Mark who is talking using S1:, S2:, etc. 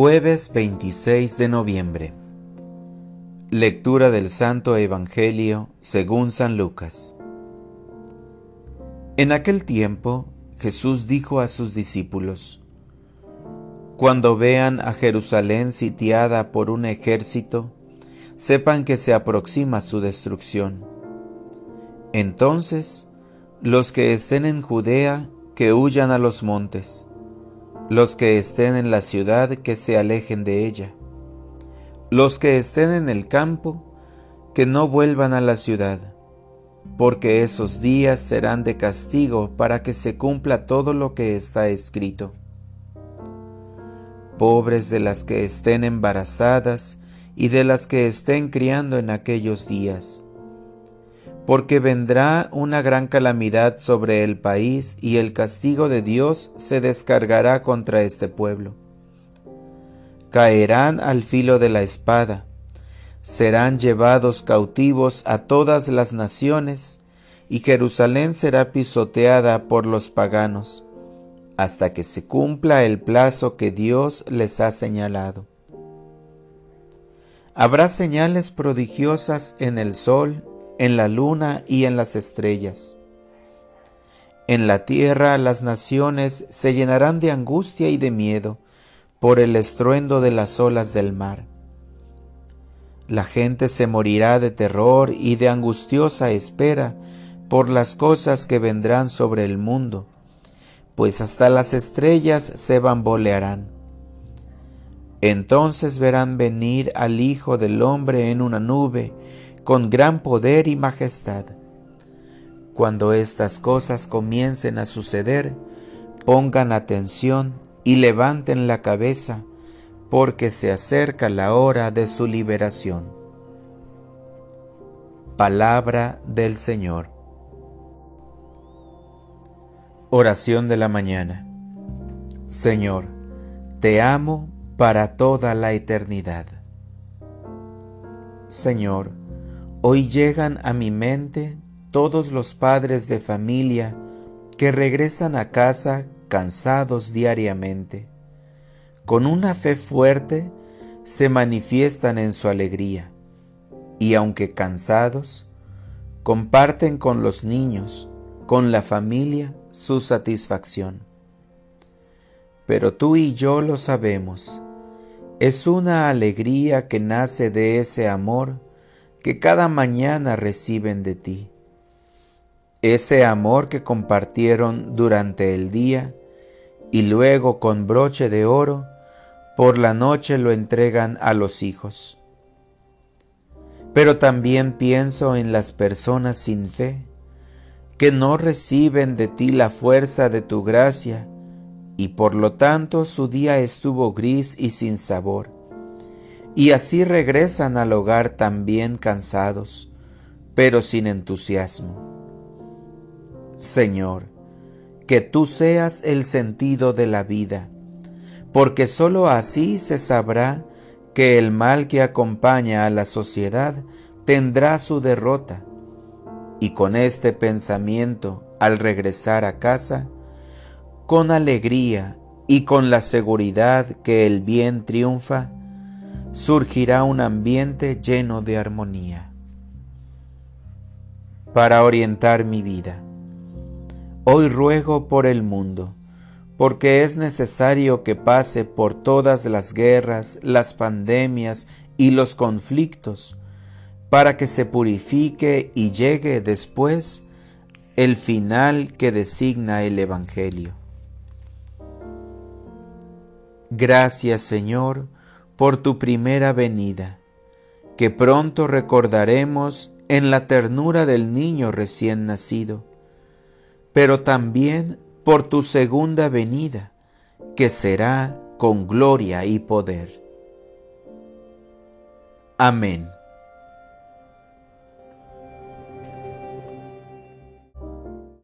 S1: Jueves 26 de noviembre. Lectura del Santo Evangelio según San Lucas. En aquel tiempo Jesús dijo a sus discípulos, Cuando vean a Jerusalén sitiada por un ejército, sepan que se aproxima su destrucción. Entonces, los que estén en Judea, que huyan a los montes los que estén en la ciudad que se alejen de ella. Los que estén en el campo, que no vuelvan a la ciudad, porque esos días serán de castigo para que se cumpla todo lo que está escrito. Pobres de las que estén embarazadas y de las que estén criando en aquellos días porque vendrá una gran calamidad sobre el país y el castigo de Dios se descargará contra este pueblo. Caerán al filo de la espada, serán llevados cautivos a todas las naciones, y Jerusalén será pisoteada por los paganos, hasta que se cumpla el plazo que Dios les ha señalado. Habrá señales prodigiosas en el sol en la luna y en las estrellas. En la tierra las naciones se llenarán de angustia y de miedo por el estruendo de las olas del mar. La gente se morirá de terror y de angustiosa espera por las cosas que vendrán sobre el mundo, pues hasta las estrellas se bambolearán. Entonces verán venir al Hijo del Hombre en una nube, con gran poder y majestad. Cuando estas cosas comiencen a suceder, pongan atención y levanten la cabeza, porque se acerca la hora de su liberación. Palabra del Señor. Oración de la mañana. Señor, te amo para toda la eternidad. Señor, Hoy llegan a mi mente todos los padres de familia que regresan a casa cansados diariamente. Con una fe fuerte se manifiestan en su alegría y aunque cansados, comparten con los niños, con la familia, su satisfacción. Pero tú y yo lo sabemos, es una alegría que nace de ese amor que cada mañana reciben de ti. Ese amor que compartieron durante el día y luego con broche de oro, por la noche lo entregan a los hijos. Pero también pienso en las personas sin fe, que no reciben de ti la fuerza de tu gracia, y por lo tanto su día estuvo gris y sin sabor y así regresan al hogar también cansados, pero sin entusiasmo. Señor, que tú seas el sentido de la vida, porque sólo así se sabrá que el mal que acompaña a la sociedad tendrá su derrota, y con este pensamiento, al regresar a casa, con alegría y con la seguridad que el bien triunfa, surgirá un ambiente lleno de armonía. Para orientar mi vida, hoy ruego por el mundo, porque es necesario que pase por todas las guerras, las pandemias y los conflictos, para que se purifique y llegue después el final que designa el Evangelio. Gracias Señor, por tu primera venida, que pronto recordaremos en la ternura del niño recién nacido, pero también por tu segunda venida, que será con gloria y poder. Amén.